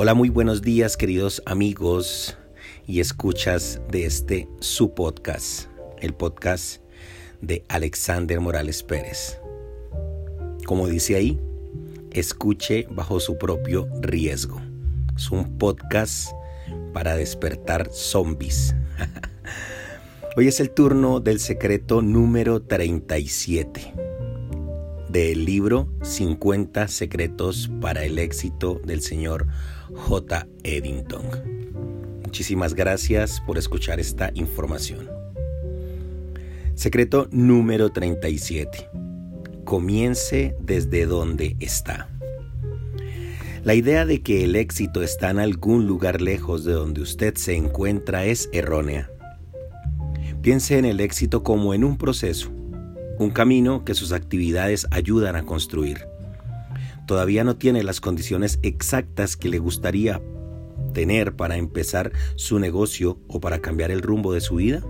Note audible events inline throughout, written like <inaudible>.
Hola, muy buenos días queridos amigos y escuchas de este su podcast, el podcast de Alexander Morales Pérez. Como dice ahí, escuche bajo su propio riesgo. Es un podcast para despertar zombies. <laughs> Hoy es el turno del secreto número 37 del libro 50 secretos para el éxito del señor J. Eddington. Muchísimas gracias por escuchar esta información. Secreto número 37. Comience desde donde está. La idea de que el éxito está en algún lugar lejos de donde usted se encuentra es errónea. Piense en el éxito como en un proceso, un camino que sus actividades ayudan a construir. Todavía no tiene las condiciones exactas que le gustaría tener para empezar su negocio o para cambiar el rumbo de su vida.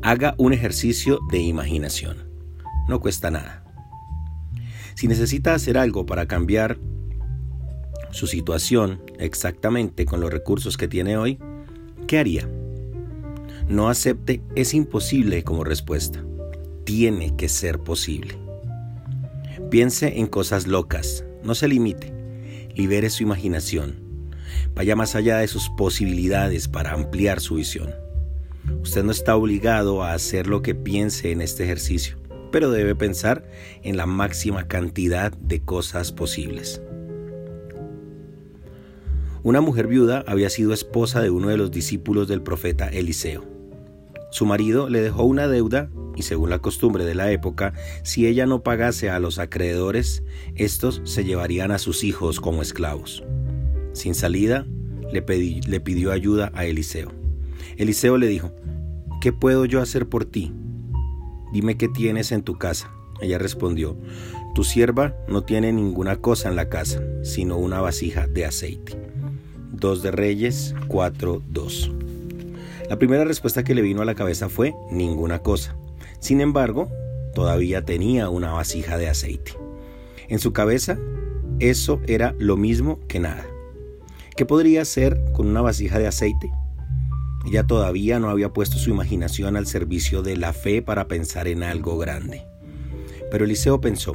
Haga un ejercicio de imaginación. No cuesta nada. Si necesita hacer algo para cambiar su situación exactamente con los recursos que tiene hoy, ¿qué haría? No acepte es imposible como respuesta tiene que ser posible. Piense en cosas locas, no se limite, libere su imaginación, vaya más allá de sus posibilidades para ampliar su visión. Usted no está obligado a hacer lo que piense en este ejercicio, pero debe pensar en la máxima cantidad de cosas posibles. Una mujer viuda había sido esposa de uno de los discípulos del profeta Eliseo. Su marido le dejó una deuda y según la costumbre de la época, si ella no pagase a los acreedores, estos se llevarían a sus hijos como esclavos. Sin salida, le, pidió ayuda a Eliseo. Eliseo le dijo, ¿qué puedo yo hacer por ti? Dime qué tienes en tu casa. Ella respondió, tu sierva no tiene ninguna cosa en la casa, sino una vasija de aceite. 2 de Reyes 4.2. La primera respuesta que le vino a la cabeza fue ninguna cosa. Sin embargo, todavía tenía una vasija de aceite. En su cabeza, eso era lo mismo que nada. ¿Qué podría hacer con una vasija de aceite? Ella todavía no había puesto su imaginación al servicio de la fe para pensar en algo grande. Pero Eliseo pensó,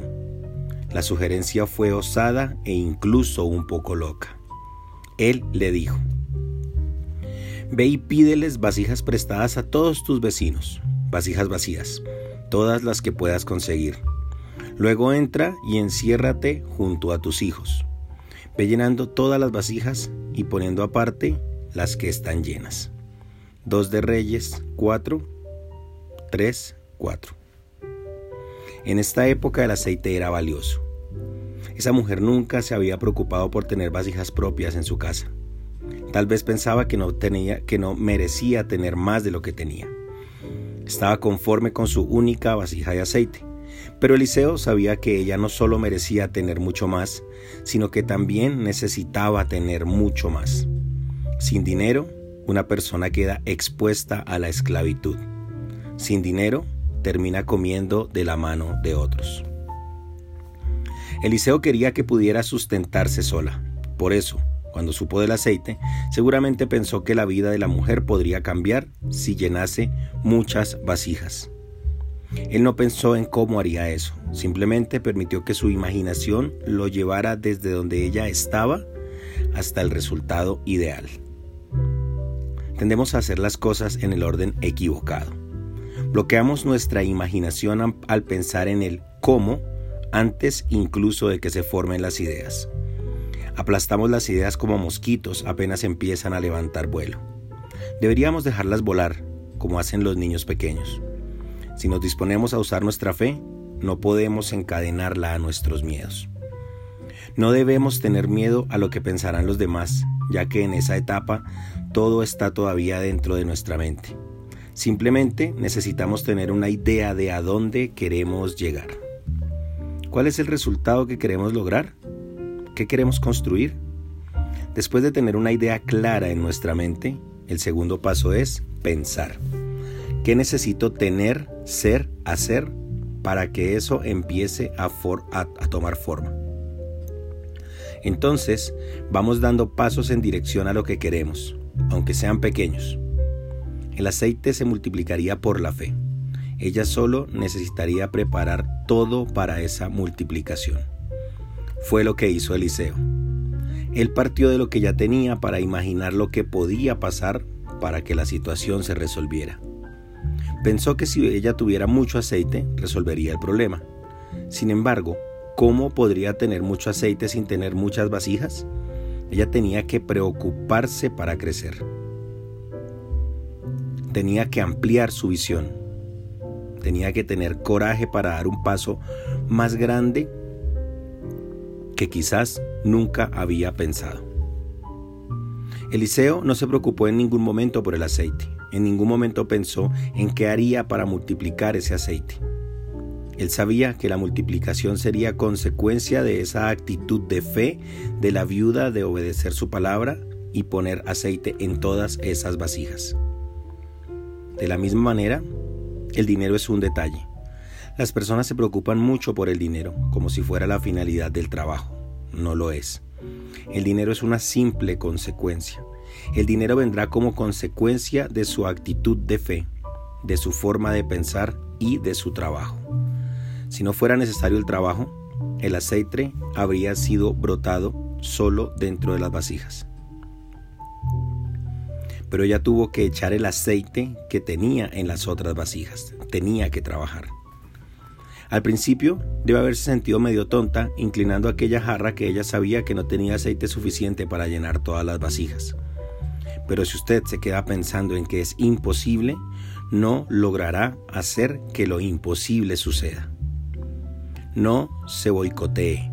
la sugerencia fue osada e incluso un poco loca. Él le dijo, Ve y pídeles vasijas prestadas a todos tus vecinos, vasijas vacías, todas las que puedas conseguir. Luego entra y enciérrate junto a tus hijos. Ve llenando todas las vasijas y poniendo aparte las que están llenas. 2 de Reyes 4, 3, 4. En esta época el aceite era valioso. Esa mujer nunca se había preocupado por tener vasijas propias en su casa. Tal vez pensaba que no tenía que no merecía tener más de lo que tenía. Estaba conforme con su única vasija de aceite. Pero Eliseo sabía que ella no solo merecía tener mucho más, sino que también necesitaba tener mucho más. Sin dinero, una persona queda expuesta a la esclavitud. Sin dinero, termina comiendo de la mano de otros. Eliseo quería que pudiera sustentarse sola. Por eso, cuando supo del aceite, seguramente pensó que la vida de la mujer podría cambiar si llenase muchas vasijas. Él no pensó en cómo haría eso, simplemente permitió que su imaginación lo llevara desde donde ella estaba hasta el resultado ideal. Tendemos a hacer las cosas en el orden equivocado. Bloqueamos nuestra imaginación al pensar en el cómo antes incluso de que se formen las ideas. Aplastamos las ideas como mosquitos apenas empiezan a levantar vuelo. Deberíamos dejarlas volar, como hacen los niños pequeños. Si nos disponemos a usar nuestra fe, no podemos encadenarla a nuestros miedos. No debemos tener miedo a lo que pensarán los demás, ya que en esa etapa todo está todavía dentro de nuestra mente. Simplemente necesitamos tener una idea de a dónde queremos llegar. ¿Cuál es el resultado que queremos lograr? ¿Qué queremos construir? Después de tener una idea clara en nuestra mente, el segundo paso es pensar. ¿Qué necesito tener, ser, hacer para que eso empiece a, tomar forma? Entonces, vamos dando pasos en dirección a lo que queremos, aunque sean pequeños. El aceite se multiplicaría por la fe. Ella solo necesitaría preparar todo para esa multiplicación. Fue lo que hizo Eliseo. Él partió de lo que ya tenía para imaginar lo que podía pasar para que la situación se resolviera. Pensó que si ella tuviera mucho aceite, resolvería el problema. Sin embargo, ¿cómo podría tener mucho aceite sin tener muchas vasijas? Ella tenía que preocuparse para crecer. Tenía que ampliar su visión. Tenía que tener coraje para dar un paso más grande que quizás nunca había pensado. Eliseo no se preocupó en ningún momento por el aceite. En ningún momento pensó en qué haría para multiplicar ese aceite. Él sabía que la multiplicación sería consecuencia de esa actitud de fe de la viuda de obedecer su palabra y poner aceite en todas esas vasijas. De la misma manera, el dinero es un detalle. Las personas se preocupan mucho por el dinero, como si fuera la finalidad del trabajo. No lo es. El dinero es una simple consecuencia. El dinero vendrá como consecuencia de su actitud de fe, de su forma de pensar y de su trabajo. Si no fuera necesario el trabajo, el aceite habría sido brotado solo dentro de las vasijas. Pero ella tuvo que echar el aceite que tenía en las otras vasijas. Tenía que trabajar. Al principio debe haberse sentido medio tonta inclinando aquella jarra que ella sabía que no tenía aceite suficiente para llenar todas las vasijas. Pero si usted se queda pensando en que es imposible, no logrará hacer que lo imposible suceda. No se boicotee.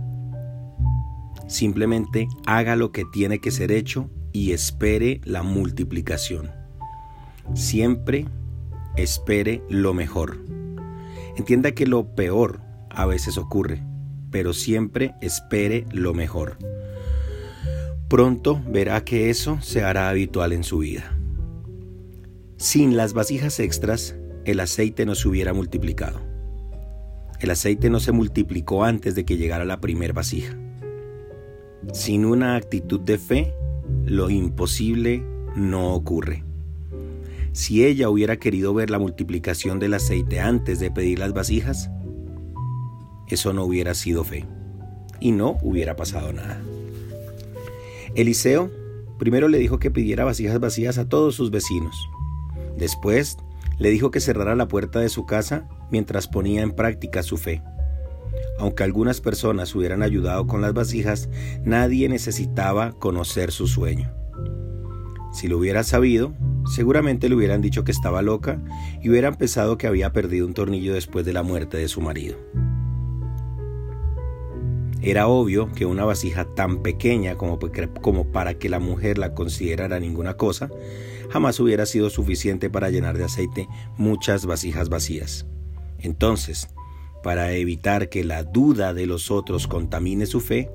Simplemente haga lo que tiene que ser hecho y espere la multiplicación. Siempre espere lo mejor. Entienda que lo peor a veces ocurre, pero siempre espere lo mejor. Pronto verá que eso se hará habitual en su vida. Sin las vasijas extras, el aceite no se hubiera multiplicado. El aceite no se multiplicó antes de que llegara la primer vasija. Sin una actitud de fe, lo imposible no ocurre. Si ella hubiera querido ver la multiplicación del aceite antes de pedir las vasijas, eso no hubiera sido fe y no hubiera pasado nada. Eliseo primero le dijo que pidiera vasijas vacías a todos sus vecinos. Después le dijo que cerrara la puerta de su casa mientras ponía en práctica su fe. Aunque algunas personas hubieran ayudado con las vasijas, nadie necesitaba conocer su sueño. Si lo hubiera sabido, seguramente le hubieran dicho que estaba loca y hubieran pensado que había perdido un tornillo después de la muerte de su marido. Era obvio que una vasija tan pequeña como, para que la mujer la considerara ninguna cosa, jamás hubiera sido suficiente para llenar de aceite muchas vasijas vacías. Entonces, para evitar que la duda de los otros contamine su fe,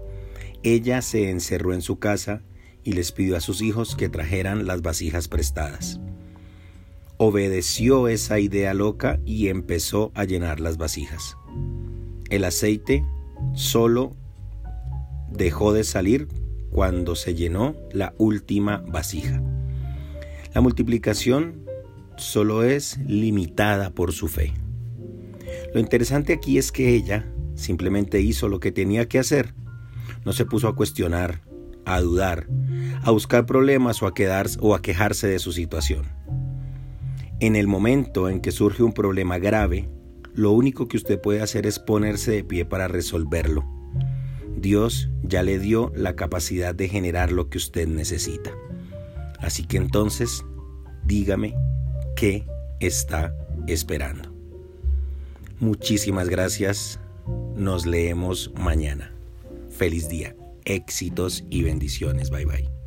ella se encerró en su casa y les pidió a sus hijos que trajeran las vasijas prestadas. Obedeció esa idea loca y empezó a llenar las vasijas. El aceite solo dejó de salir cuando se llenó la última vasija. La multiplicación solo es limitada por su fe. Lo interesante aquí es que ella simplemente hizo lo que tenía que hacer. No se puso a cuestionar, a dudar, a buscar problemas o a, quedarse, o a quejarse de su situación. En el momento en que surge un problema grave, lo único que usted puede hacer es ponerse de pie para resolverlo. Dios ya le dio la capacidad de generar lo que usted necesita. Así que entonces, dígame qué está esperando. Muchísimas gracias. Nos leemos mañana. Feliz día, éxitos y bendiciones. Bye bye.